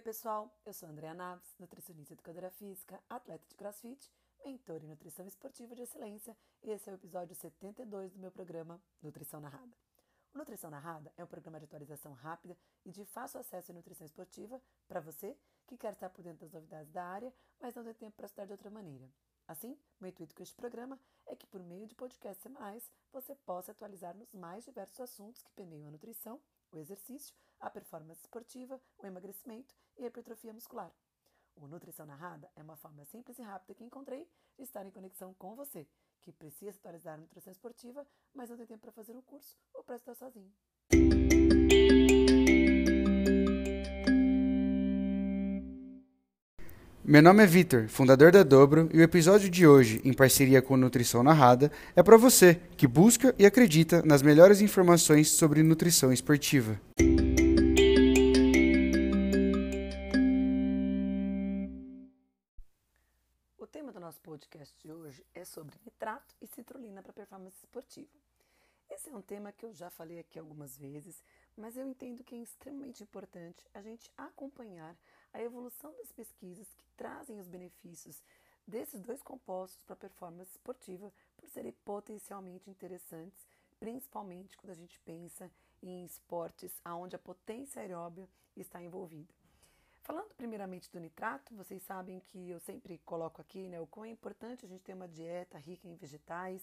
Oi, pessoal. Eu sou Andrea Naves, nutricionista educadora física, atleta de crossfit, mentor em nutrição esportiva de excelência, e esse é o episódio 72 do meu programa Nutrição Narrada. O Nutrição Narrada é um programa de atualização rápida e de fácil acesso à nutrição esportiva para você que quer estar por dentro das novidades da área, mas não tem tempo para estudar de outra maneira. Assim, meu intuito com este programa é que, por meio de podcasts semanais, você possa atualizar nos mais diversos assuntos que permeiam a nutrição, o exercício, a performance esportiva, o emagrecimento e hipertrofia muscular. O Nutrição Narrada é uma forma simples e rápida que encontrei de estar em conexão com você, que precisa atualizar a nutrição esportiva, mas não tem tempo para fazer um curso ou para estar sozinho. Meu nome é Vitor, fundador da Dobro, e o episódio de hoje, em parceria com Nutrição Narrada, é para você que busca e acredita nas melhores informações sobre nutrição esportiva. Podcast de hoje é sobre nitrato e citrulina para performance esportiva. Esse é um tema que eu já falei aqui algumas vezes, mas eu entendo que é extremamente importante a gente acompanhar a evolução das pesquisas que trazem os benefícios desses dois compostos para performance esportiva por serem potencialmente interessantes, principalmente quando a gente pensa em esportes onde a potência aeróbia está envolvida. Falando primeiramente do nitrato, vocês sabem que eu sempre coloco aqui né, o quão é importante a gente ter uma dieta rica em vegetais,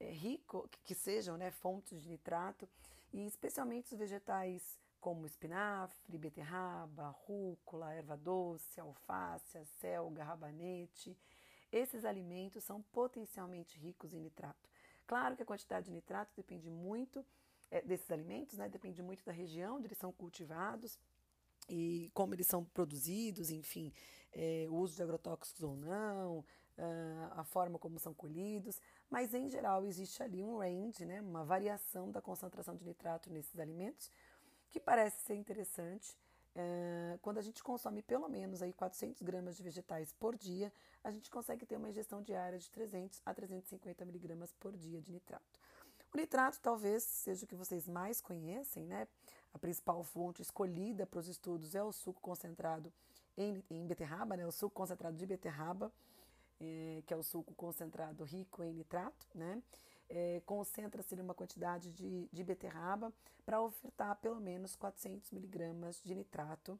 é, rico, que sejam né, fontes de nitrato, e especialmente os vegetais como espinafre, beterraba, rúcula, erva doce, alface, selga, rabanete. Esses alimentos são potencialmente ricos em nitrato. Claro que a quantidade de nitrato depende muito é, desses alimentos, né? depende muito da região onde eles são cultivados e como eles são produzidos, enfim, é, o uso de agrotóxicos ou não, a forma como são colhidos, mas em geral existe ali um range, né, uma variação da concentração de nitrato nesses alimentos, que parece ser interessante. É, quando a gente consome pelo menos aí 400 gramas de vegetais por dia, a gente consegue ter uma ingestão diária de 300 a 350 miligramas por dia de nitrato. O nitrato talvez seja o que vocês mais conhecem, né? A principal fonte escolhida para os estudos é o suco concentrado em, em beterraba, né? O suco concentrado de beterraba, é, que é o suco concentrado rico em nitrato, né? é, concentra-se uma quantidade de, de beterraba para ofertar pelo menos 400 miligramas de nitrato.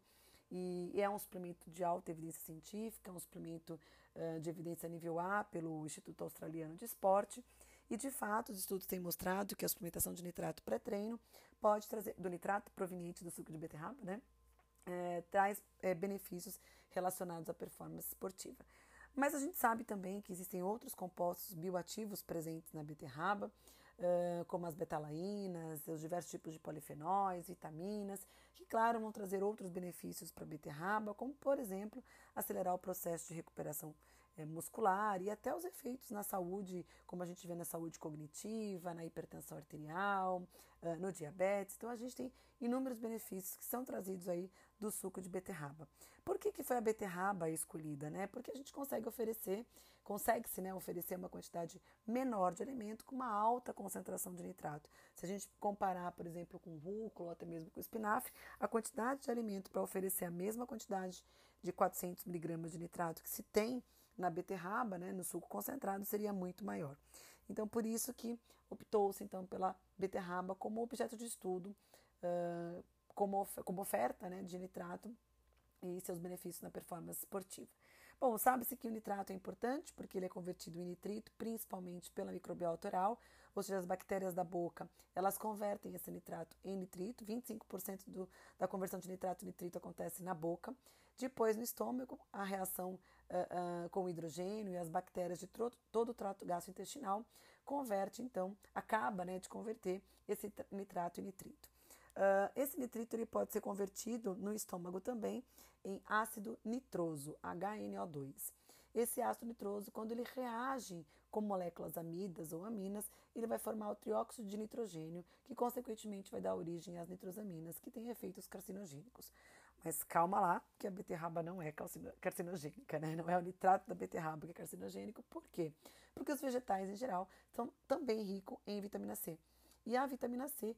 E, é um suplemento de alta evidência científica, um suplemento uh, de evidência nível A pelo Instituto Australiano de Esporte. E de fato, os estudos têm mostrado que a suplementação de nitrato pré-treino pode trazer, do nitrato proveniente do suco de beterraba, né? É, traz é, benefícios relacionados à performance esportiva. Mas a gente sabe também que existem outros compostos bioativos presentes na beterraba, como as betalaínas, os diversos tipos de polifenóis, vitaminas, que, claro, vão trazer outros benefícios para a beterraba, como, por exemplo, acelerar o processo de recuperação muscular e até os efeitos na saúde, como a gente vê na saúde cognitiva, na hipertensão arterial, uh, no diabetes. Então a gente tem inúmeros benefícios que são trazidos aí do suco de beterraba. Por que, que foi a beterraba escolhida? Né? Porque a gente consegue oferecer, consegue-se né, oferecer uma quantidade menor de alimento com uma alta concentração de nitrato. Se a gente comparar, por exemplo, com rúcula ou até mesmo com espinafre, a quantidade de alimento para oferecer a mesma quantidade de 400 miligramas de nitrato que se tem na beterraba, né, no suco concentrado, seria muito maior. Então, por isso que optou-se então pela beterraba como objeto de estudo, uh, como, como oferta né, de nitrato e seus benefícios na performance esportiva. Bom, sabe-se que o nitrato é importante porque ele é convertido em nitrito, principalmente pela microbiota oral, ou seja, as bactérias da boca, elas convertem esse nitrato em nitrito, 25% do, da conversão de nitrato em nitrito acontece na boca. Depois, no estômago, a reação uh, uh, com o hidrogênio e as bactérias de todo o trato gastrointestinal converte, então, acaba né, de converter esse nitrato em nitrito. Uh, esse nitrito ele pode ser convertido no estômago também em ácido nitroso, HNO2. Esse ácido nitroso, quando ele reage com moléculas amidas ou aminas, ele vai formar o trióxido de nitrogênio, que consequentemente vai dar origem às nitrosaminas, que têm efeitos carcinogênicos. Mas calma lá, que a beterraba não é carcinogênica, né? Não é o nitrato da beterraba que é carcinogênico. Por quê? Porque os vegetais, em geral, são também ricos em vitamina C. E a vitamina C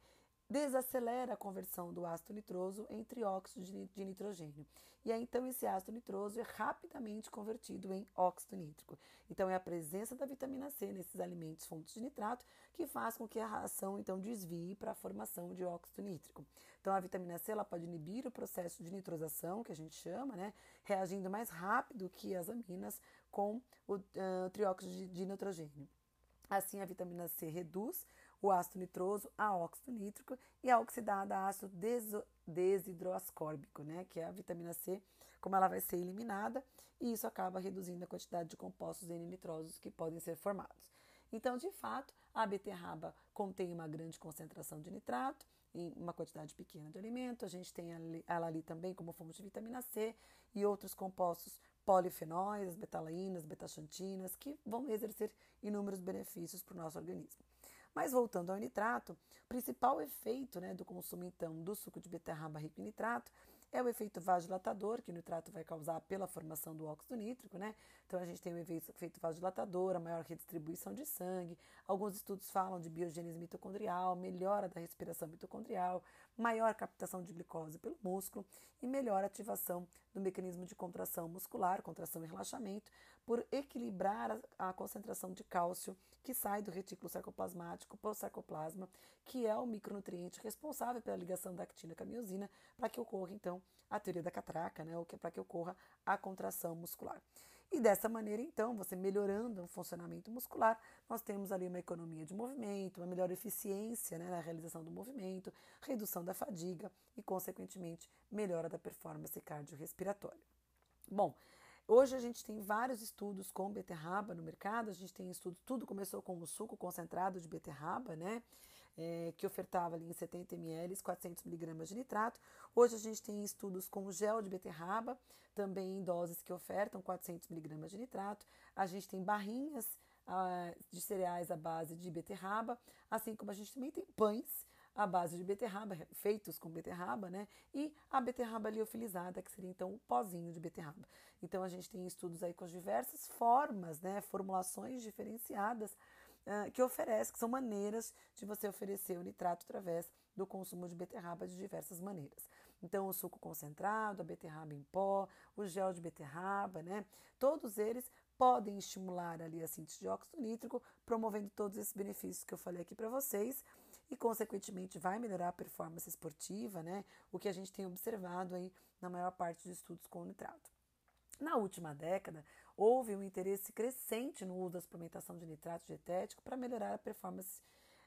desacelera a conversão do ácido nitroso em trióxido de nitrogênio. E aí, então, esse ácido nitroso é rapidamente convertido em óxido nítrico. Então, é a presença da vitamina C nesses alimentos fontes de nitrato que faz com que a reação, então, desvie para a formação de óxido nítrico. Então, a vitamina C ela pode inibir o processo de nitrosação, que a gente chama, né? Reagindo mais rápido que as aminas com o uh, trióxido de, de nitrogênio. Assim, a vitamina C reduz o ácido nitroso a óxido nítrico e a oxidada a ácido desidroascórbico, né, que é a vitamina C, como ela vai ser eliminada, e isso acaba reduzindo a quantidade de compostos N-nitrosos que podem ser formados. Então, de fato, a beterraba contém uma grande concentração de nitrato em uma quantidade pequena de alimento. A gente tem ela ali também como fonte de vitamina C e outros compostos polifenóis, as betalaínas, betaxantinas, que vão exercer inúmeros benefícios para o nosso organismo. Mas voltando ao nitrato, o principal efeito né, do consumo então do suco de beterraba rico em nitrato é o efeito vasodilatador que o nitrato vai causar pela formação do óxido nítrico, né? Então a gente tem o efeito vasodilatador, a maior redistribuição de sangue. Alguns estudos falam de biogênese mitocondrial, melhora da respiração mitocondrial, maior captação de glicose pelo músculo e melhor ativação do mecanismo de contração muscular, contração e relaxamento, por equilibrar a, a concentração de cálcio que sai do retículo sarcoplasmático para o sarcoplasma, que é o micronutriente responsável pela ligação da actina com a miosina, para que ocorra então a teoria da catraca, né, para que ocorra a contração muscular. E dessa maneira, então, você melhorando o funcionamento muscular, nós temos ali uma economia de movimento, uma melhor eficiência né, na realização do movimento, redução da fadiga e, consequentemente, melhora da performance cardiorrespiratória. Bom, Hoje a gente tem vários estudos com beterraba no mercado, a gente tem estudos, tudo começou com o suco concentrado de beterraba, né? É, que ofertava ali em 70 ml 400 mg de nitrato. Hoje a gente tem estudos com gel de beterraba, também em doses que ofertam 400 mg de nitrato. A gente tem barrinhas ah, de cereais à base de beterraba, assim como a gente também tem pães à base de beterraba, feitos com beterraba, né? E a beterraba liofilizada, que seria então o pozinho de beterraba. Então a gente tem estudos aí com as diversas formas, né? Formulações diferenciadas uh, que oferece, que são maneiras de você oferecer o nitrato através do consumo de beterraba de diversas maneiras. Então, o suco concentrado, a beterraba em pó, o gel de beterraba, né? Todos eles podem estimular ali a síntese de óxido nítrico, promovendo todos esses benefícios que eu falei aqui para vocês e, consequentemente, vai melhorar a performance esportiva, né? O que a gente tem observado aí na maior parte dos estudos com nitrato. Na última década, houve um interesse crescente no uso da suplementação de nitrato dietético para melhorar a performance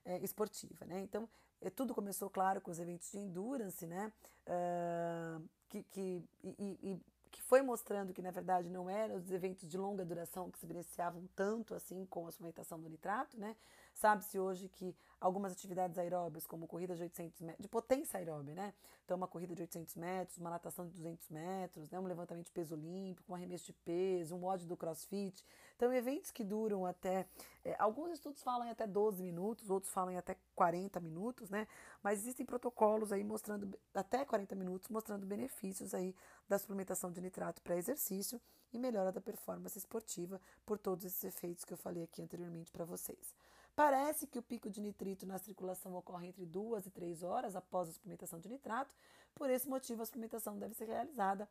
é, esportiva, né? Então, é, tudo começou, claro, com os eventos de endurance, né? Uh, que, que, e, e, que foi mostrando que, na verdade, não eram os eventos de longa duração que se beneficiavam tanto assim com a suplementação do nitrato, né? Sabe-se hoje que algumas atividades aeróbias, como corrida de 800 metros, de potência aeróbia, né? Então, uma corrida de 800 metros, uma natação de 200 metros, né? um levantamento de peso olímpico, um arremesso de peso, um ódio do crossfit. Então, eventos que duram até. É, alguns estudos falam em até 12 minutos, outros falam em até 40 minutos, né? Mas existem protocolos aí mostrando até 40 minutos, mostrando benefícios aí da suplementação de nitrato para exercício e melhora da performance esportiva por todos esses efeitos que eu falei aqui anteriormente para vocês. Parece que o pico de nitrito na circulação ocorre entre duas e três horas após a suplementação de nitrato. Por esse motivo, a suplementação deve ser realizada.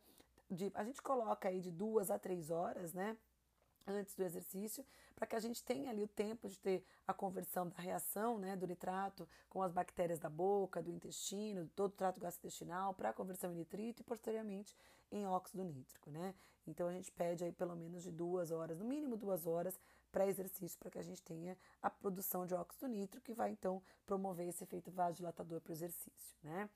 De, a gente coloca aí de duas a três horas, né? antes do exercício, para que a gente tenha ali o tempo de ter a conversão da reação né, do nitrato com as bactérias da boca, do intestino, todo o trato gastrointestinal, para a conversão em nitrito e posteriormente em óxido nítrico. Né? Então a gente pede aí pelo menos de duas horas, no mínimo duas horas, para exercício, para que a gente tenha a produção de óxido nítrico, que vai então promover esse efeito vasodilatador para o exercício, né?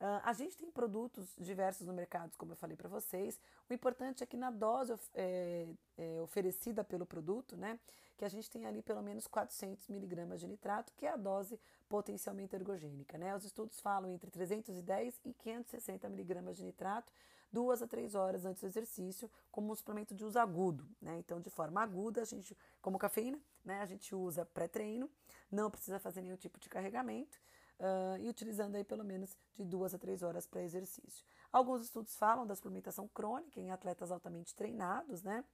Uh, a gente tem produtos diversos no mercado, como eu falei para vocês. O importante é que na dose é, é, oferecida pelo produto, né, que a gente tem ali pelo menos 400 miligramas de nitrato, que é a dose potencialmente ergogênica. Né? Os estudos falam entre 310 e 560 miligramas de nitrato duas a três horas antes do exercício, como um suplemento de uso agudo. Né? Então, de forma aguda, a gente, como cafeína, né, a gente usa pré-treino, não precisa fazer nenhum tipo de carregamento. Uh, e utilizando aí pelo menos de duas a três horas para exercício. Alguns estudos falam da suplementação crônica em atletas altamente treinados, né?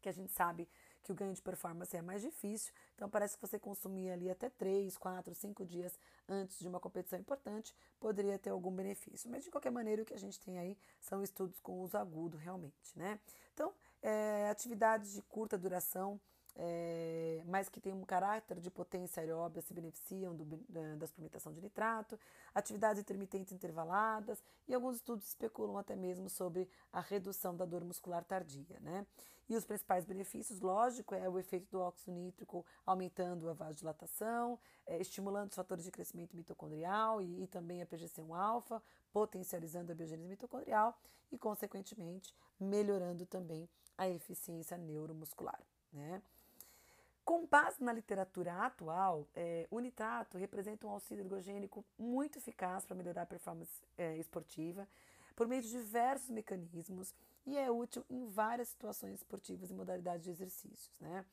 Que a gente sabe que o ganho de performance é mais difícil. Então parece que você consumir ali até 3, 4, 5 dias antes de uma competição importante poderia ter algum benefício. Mas de qualquer maneira o que a gente tem aí são estudos com uso agudo realmente, né? Então, é, atividades de curta duração é, mas que têm um caráter de potência aeróbia se beneficiam do, da suplementação de nitrato, atividades intermitentes intervaladas e alguns estudos especulam até mesmo sobre a redução da dor muscular tardia. Né? E os principais benefícios, lógico, é o efeito do óxido nítrico aumentando a vasodilatação, é, estimulando os fatores de crescimento mitocondrial e, e também a PGC1-alfa, potencializando a biogênese mitocondrial e, consequentemente, melhorando também a eficiência neuromuscular. Né? Com base na literatura atual, é, o nitrato representa um auxílio ergogênico muito eficaz para melhorar a performance é, esportiva por meio de diversos mecanismos e é útil em várias situações esportivas e modalidades de exercícios. Né?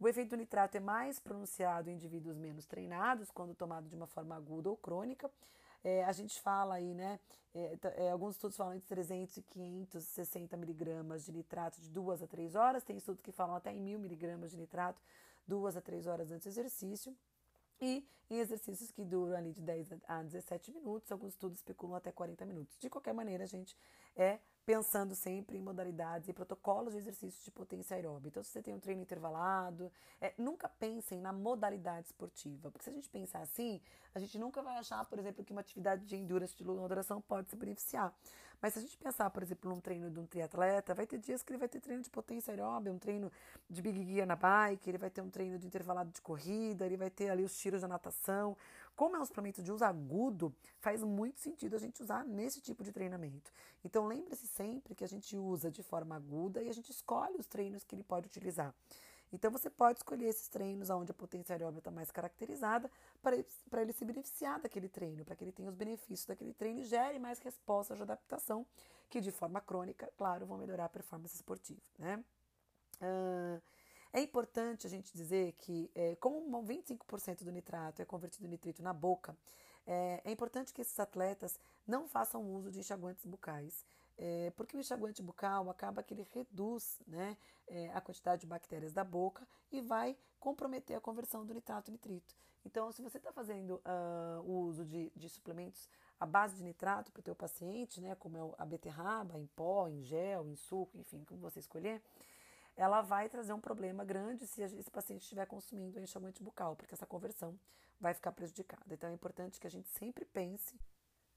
O efeito do nitrato é mais pronunciado em indivíduos menos treinados, quando tomado de uma forma aguda ou crônica, é, a gente fala aí, né? É, é, alguns estudos falam entre 300 e 560 miligramas de nitrato de 2 a 3 horas. Tem estudos que falam até em 1000 miligramas de nitrato 2 a 3 horas antes do exercício. E em exercícios que duram ali de 10 a 17 minutos, alguns estudos especulam até 40 minutos. De qualquer maneira, gente é pensando sempre em modalidades e protocolos de exercício de potência aeróbica. Então, se você tem um treino intervalado, é, nunca pensem na modalidade esportiva, porque se a gente pensar assim, a gente nunca vai achar, por exemplo, que uma atividade de endurance de longa duração pode se beneficiar. Mas se a gente pensar, por exemplo, num treino de um triatleta, vai ter dias que ele vai ter treino de potência aeróbica, um treino de big gear na bike, ele vai ter um treino de intervalado de corrida, ele vai ter ali os tiros da natação. Como é um suplemento de uso agudo, faz muito sentido a gente usar nesse tipo de treinamento. Então lembre-se sempre que a gente usa de forma aguda e a gente escolhe os treinos que ele pode utilizar. Então você pode escolher esses treinos onde a potência aeróbica está mais caracterizada para ele, se beneficiar daquele treino, para que ele tenha os benefícios daquele treino e gere mais respostas de adaptação, que de forma crônica, claro, vão melhorar a performance esportiva. Né? Uh, é importante a gente dizer que, é, como 25% do nitrato é convertido em nitrito na boca, é, é, importante que esses atletas não façam uso de enxaguantes bucais, é, porque o enxaguante bucal acaba que ele reduz né, é, a quantidade de bactérias da boca e vai comprometer a conversão do nitrato em nitrito. Então, se você está fazendo uh, o uso de, de suplementos à base de nitrato para o teu paciente, né, como é a beterraba, em pó, em gel, em suco, enfim, como você escolher, ela vai trazer um problema grande se esse paciente estiver consumindo enxaguante bucal, porque essa conversão vai ficar prejudicada. Então é importante que a gente sempre pense,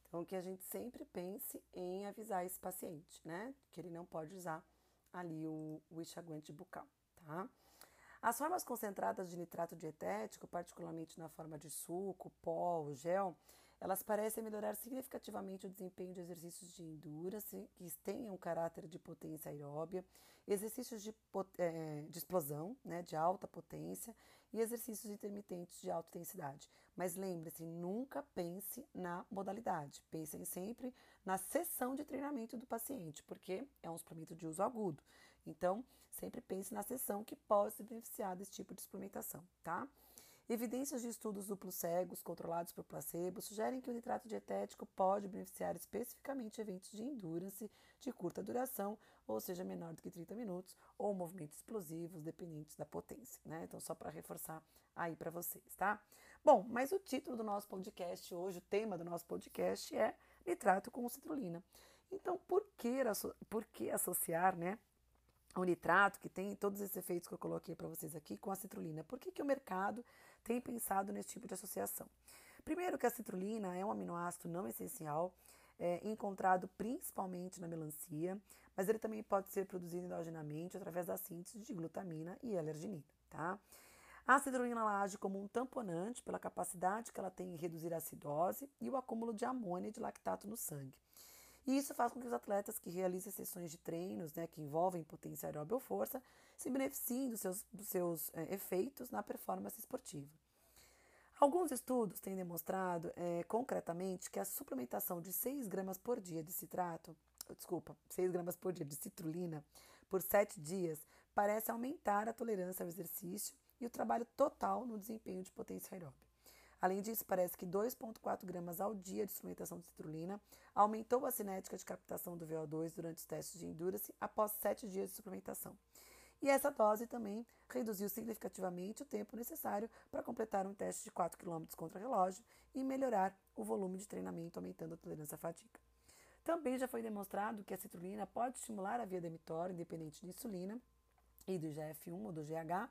então que a gente sempre pense em avisar esse paciente, né, que ele não pode usar ali o, o enxaguante bucal, tá? As formas concentradas de nitrato dietético, particularmente na forma de suco, pó gel, elas parecem melhorar significativamente o desempenho de exercícios de endurance que tenham caráter de potência aeróbia, exercícios de, é, de explosão, né, de alta potência, e exercícios intermitentes de alta intensidade. Mas lembre-se, nunca pense na modalidade. Pensem sempre na sessão de treinamento do paciente, porque é um suplemento de uso agudo. Então, sempre pense na sessão que pode se beneficiar desse tipo de suplementação, tá? Evidências de estudos duplos cegos controlados por placebo sugerem que o nitrato dietético pode beneficiar especificamente eventos de endurance de curta duração, ou seja, menor do que 30 minutos, ou movimentos explosivos dependentes da potência, né? Então, só para reforçar aí para vocês, tá? Bom, mas o título do nosso podcast hoje, o tema do nosso podcast é nitrato com citrulina. Então, por que, por que associar, né? o nitrato, que tem todos esses efeitos que eu coloquei para vocês aqui, com a citrulina. Por que, que o mercado tem pensado nesse tipo de associação? Primeiro que a citrulina é um aminoácido não essencial, é, encontrado principalmente na melancia, mas ele também pode ser produzido endogenamente através da síntese de glutamina e alerginina, tá? A citrulina age como um tamponante pela capacidade que ela tem em reduzir a acidose e o acúmulo de amônia e de lactato no sangue. E isso faz com que os atletas que realizam sessões de treinos, né, que envolvem potência aeróbica ou força, se beneficiem dos seus, dos seus é, efeitos na performance esportiva. Alguns estudos têm demonstrado é, concretamente que a suplementação de 6 gramas por dia de citrato, desculpa, 6 gramas por dia de citrulina por 7 dias parece aumentar a tolerância ao exercício e o trabalho total no desempenho de potência aeróbica. Além disso, parece que 2,4 gramas ao dia de suplementação de citrulina aumentou a cinética de captação do VO2 durante os testes de endurance após 7 dias de suplementação. E essa dose também reduziu significativamente o tempo necessário para completar um teste de 4 km contra relógio e melhorar o volume de treinamento, aumentando a tolerância à fadiga. Também já foi demonstrado que a citrulina pode estimular a via demitória independente de insulina e do GF1 ou do GH,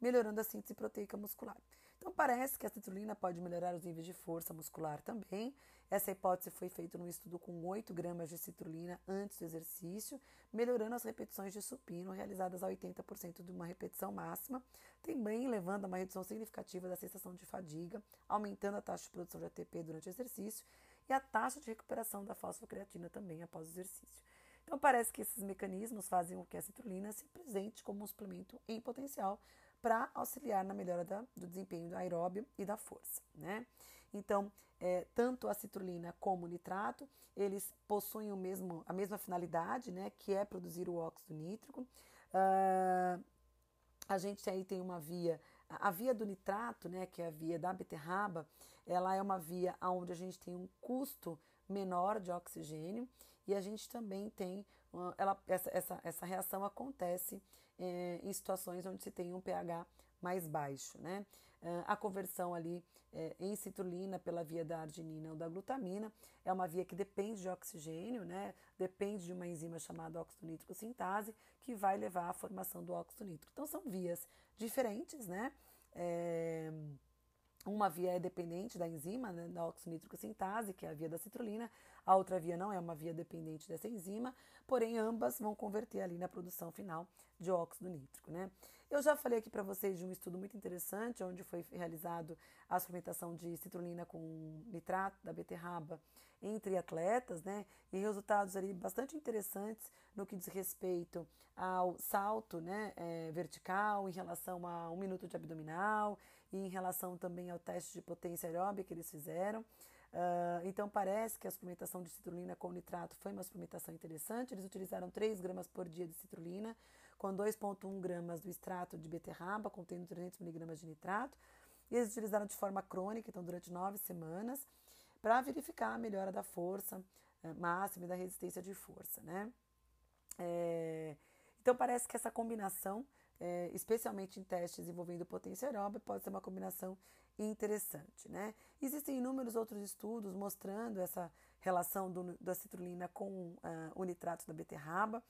melhorando a síntese proteica muscular. Então parece que a citrulina pode melhorar os níveis de força muscular também. Essa hipótese foi feita num estudo com 8 gramas de citrulina antes do exercício, melhorando as repetições de supino realizadas a 80% de uma repetição máxima, também levando a uma redução significativa da sensação de fadiga, aumentando a taxa de produção de ATP durante o exercício e a taxa de recuperação da fosfocreatina também após o exercício. Então, parece que esses mecanismos fazem com que a citrulina se presente como um suplemento em potencial para auxiliar na melhora da, do desempenho do aeróbio e da força, né? Então, é, tanto a citrulina como o nitrato, eles possuem o mesmo, a mesma finalidade, né? Que é produzir o óxido nítrico. Uh, a gente aí tem uma via, a via do nitrato, né? Que é a via da beterraba, ela é uma via onde a gente tem um custo menor de oxigênio e a gente também tem ela, essa, essa, essa reação acontece é, em situações onde se tem um pH mais baixo, né? A conversão ali é, em citrulina pela via da arginina ou da glutamina é uma via que depende de oxigênio, né? Depende de uma enzima chamada óxido nítrico sintase que vai levar à formação do óxido nítrico. Então são vias diferentes, né? É, uma via é dependente da enzima, né, da oxonítrico sintase, que é a via da citrulina, a outra via não é uma via dependente dessa enzima, porém ambas vão converter ali na produção final de óxido nítrico. Né? Eu já falei aqui para vocês de um estudo muito interessante, onde foi realizado a suplementação de citrulina com nitrato da beterraba entre atletas, né? E resultados ali bastante interessantes no que diz respeito ao salto, né, é, vertical, em relação a um minuto de abdominal e em relação também ao teste de potência aeróbica que eles fizeram. Uh, então parece que a suplementação de citrulina com nitrato foi uma suplementação interessante. Eles utilizaram 3 gramas por dia de citrulina, com 2,1 gramas do extrato de beterraba, contendo 300 miligramas de nitrato. E eles utilizaram de forma crônica, então durante nove semanas, para verificar a melhora da força uh, máxima e da resistência de força, né? É, então parece que essa combinação é, especialmente em testes envolvendo potência aeróbica, pode ser uma combinação interessante. Né? Existem inúmeros outros estudos mostrando essa relação do, da citrulina com uh, o nitrato da beterraba,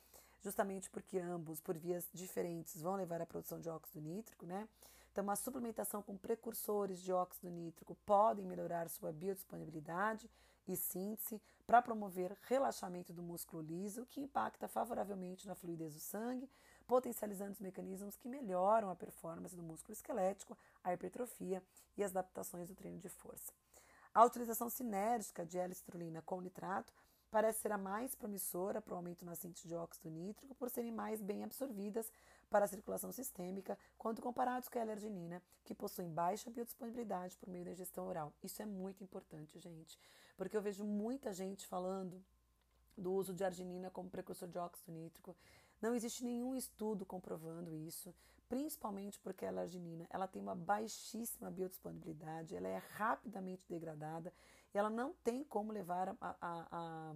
justamente porque ambos, por vias diferentes, vão levar à produção de óxido nítrico. Né? Então, uma suplementação com precursores de óxido nítrico podem melhorar sua biodisponibilidade e síntese para promover relaxamento do músculo liso, que impacta favoravelmente na fluidez do sangue, potencializando os mecanismos que melhoram a performance do músculo esquelético, a hipertrofia e as adaptações do treino de força. A utilização sinérgica de L-citrulina com nitrato parece ser a mais promissora para o aumento na síntese de óxido nítrico por serem mais bem absorvidas para a circulação sistêmica quando comparados com a L-arginina, que possuem baixa biodisponibilidade por meio da ingestão oral. Isso é muito importante, gente, porque eu vejo muita gente falando do uso de arginina como precursor de óxido nítrico não existe nenhum estudo comprovando isso, principalmente porque a arginina ela tem uma baixíssima biodisponibilidade, ela é rapidamente degradada e ela não tem como levar a, a, a,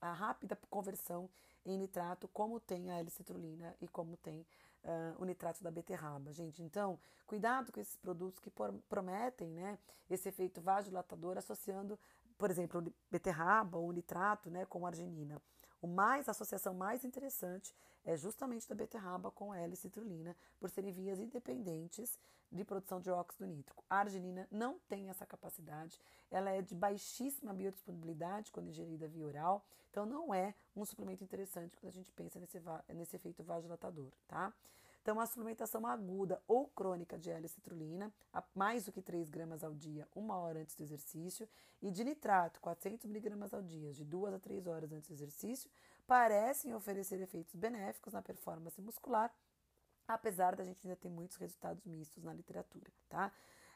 a rápida conversão em nitrato, como tem a L-citrulina e como tem uh, o nitrato da beterraba, gente. Então, cuidado com esses produtos que prometem né, esse efeito vasodilatador associando, por exemplo, beterraba ou nitrato né, com arginina. O mais, a associação mais interessante é justamente da beterraba com L-citrulina, por serem vias independentes de produção de óxido nítrico. A arginina não tem essa capacidade, ela é de baixíssima biodisponibilidade quando ingerida via oral, então não é um suplemento interessante quando a gente pensa nesse, nesse efeito vasodilatador, tá? Então, a suplementação aguda ou crônica de L-citrulina, mais do que 3 gramas ao dia, uma hora antes do exercício, e de nitrato, 400 miligramas ao dia, de 2 a 3 horas antes do exercício, parecem oferecer efeitos benéficos na performance muscular, apesar da gente ainda ter muitos resultados mistos na literatura, tá?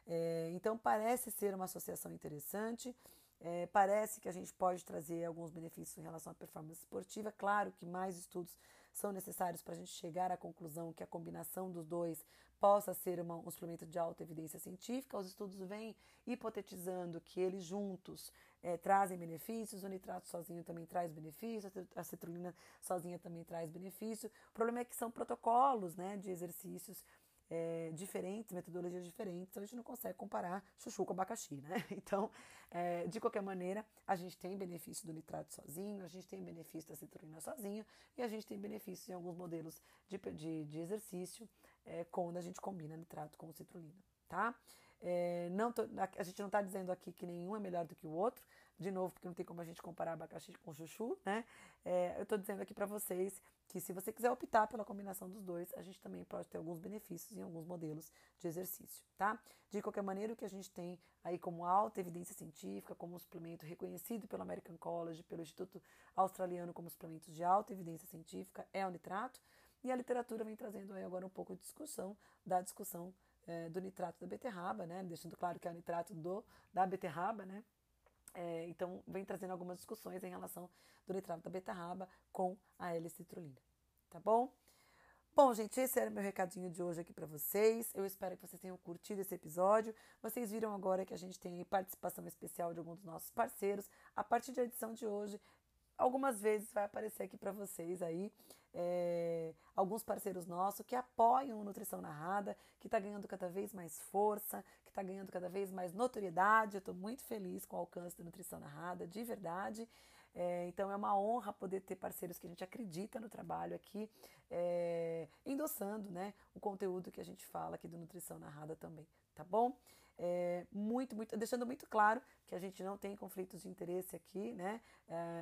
É, então, parece ser uma associação interessante. É, parece que a gente pode trazer alguns benefícios em relação à performance esportiva. Claro que mais estudos são necessários para a gente chegar à conclusão que a combinação dos dois possa ser uma, um suplemento de alta evidência científica. Os estudos vêm hipotetizando que eles juntos é, trazem benefícios, o nitrato sozinho também traz benefícios, a citrulina sozinha também traz benefício. O problema é que são protocolos né, de exercícios é, diferentes, metodologias diferentes, então a gente não consegue comparar chuchu com abacaxi, né? Então, é, de qualquer maneira, a gente tem benefício do nitrato sozinho, a gente tem benefício da citrulina sozinho e a gente tem benefício em alguns modelos de, de, de exercício é, quando a gente combina nitrato com citrulina, tá? É, não tô, a gente não está dizendo aqui que nenhum é melhor do que o outro, de novo, porque não tem como a gente comparar abacaxi com chuchu, né? É, eu estou dizendo aqui para vocês que se você quiser optar pela combinação dos dois, a gente também pode ter alguns benefícios em alguns modelos de exercício, tá? De qualquer maneira, o que a gente tem aí como alta evidência científica, como um suplemento reconhecido pelo American College, pelo Instituto Australiano como suplementos de alta evidência científica, é o nitrato. E a literatura vem trazendo aí agora um pouco de discussão da discussão é, do nitrato da beterraba, né? Deixando claro que é o nitrato do, da beterraba, né? É, então, vem trazendo algumas discussões em relação do nitrato da beterraba com a L-citrulina, tá bom? Bom, gente, esse era meu recadinho de hoje aqui para vocês. Eu espero que vocês tenham curtido esse episódio. Vocês viram agora que a gente tem participação especial de alguns dos nossos parceiros. A partir da edição de hoje, algumas vezes vai aparecer aqui para vocês aí é, alguns parceiros nossos que apoiam o Nutrição Narrada, que está ganhando cada vez mais força, que está ganhando cada vez mais notoriedade. Eu estou muito feliz com o alcance da Nutrição Narrada, de verdade. É, então é uma honra poder ter parceiros que a gente acredita no trabalho aqui, é, endossando né, o conteúdo que a gente fala aqui do Nutrição Narrada também, tá bom? É, muito, muito, deixando muito claro que a gente não tem conflitos de interesse aqui, né?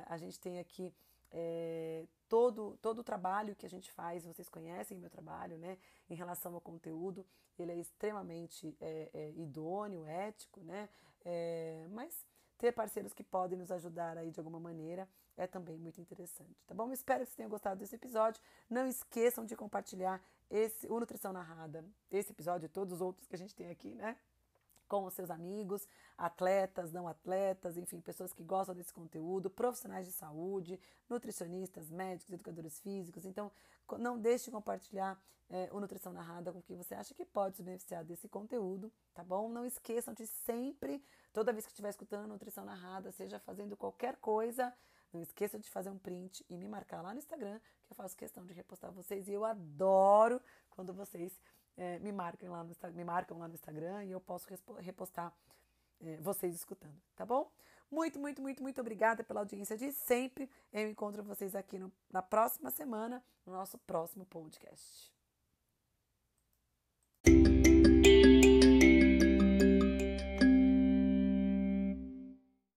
A gente tem aqui é, todo, todo o trabalho que a gente faz, vocês conhecem meu trabalho, né? Em relação ao conteúdo, ele é extremamente é, é, idôneo, ético, né? mas ter parceiros que podem nos ajudar aí de alguma maneira é também muito interessante, tá bom? Espero que vocês tenham gostado desse episódio. Não esqueçam de compartilhar esse, o Nutrição Narrada, esse episódio e todos os outros que a gente tem aqui, né? Com os seus amigos, atletas, não atletas, enfim, pessoas que gostam desse conteúdo, profissionais de saúde, nutricionistas, médicos, educadores físicos. Então, não deixe de compartilhar é, o Nutrição Narrada com quem você acha que pode se beneficiar desse conteúdo, tá bom? Não esqueçam de sempre Toda vez que estiver escutando nutrição narrada, seja fazendo qualquer coisa, não esqueça de fazer um print e me marcar lá no Instagram, que eu faço questão de repostar vocês. E eu adoro quando vocês é, me, marcam lá no, me marcam lá no Instagram e eu posso repostar é, vocês escutando, tá bom? Muito, muito, muito, muito obrigada pela audiência de sempre. Eu encontro vocês aqui no, na próxima semana, no nosso próximo podcast.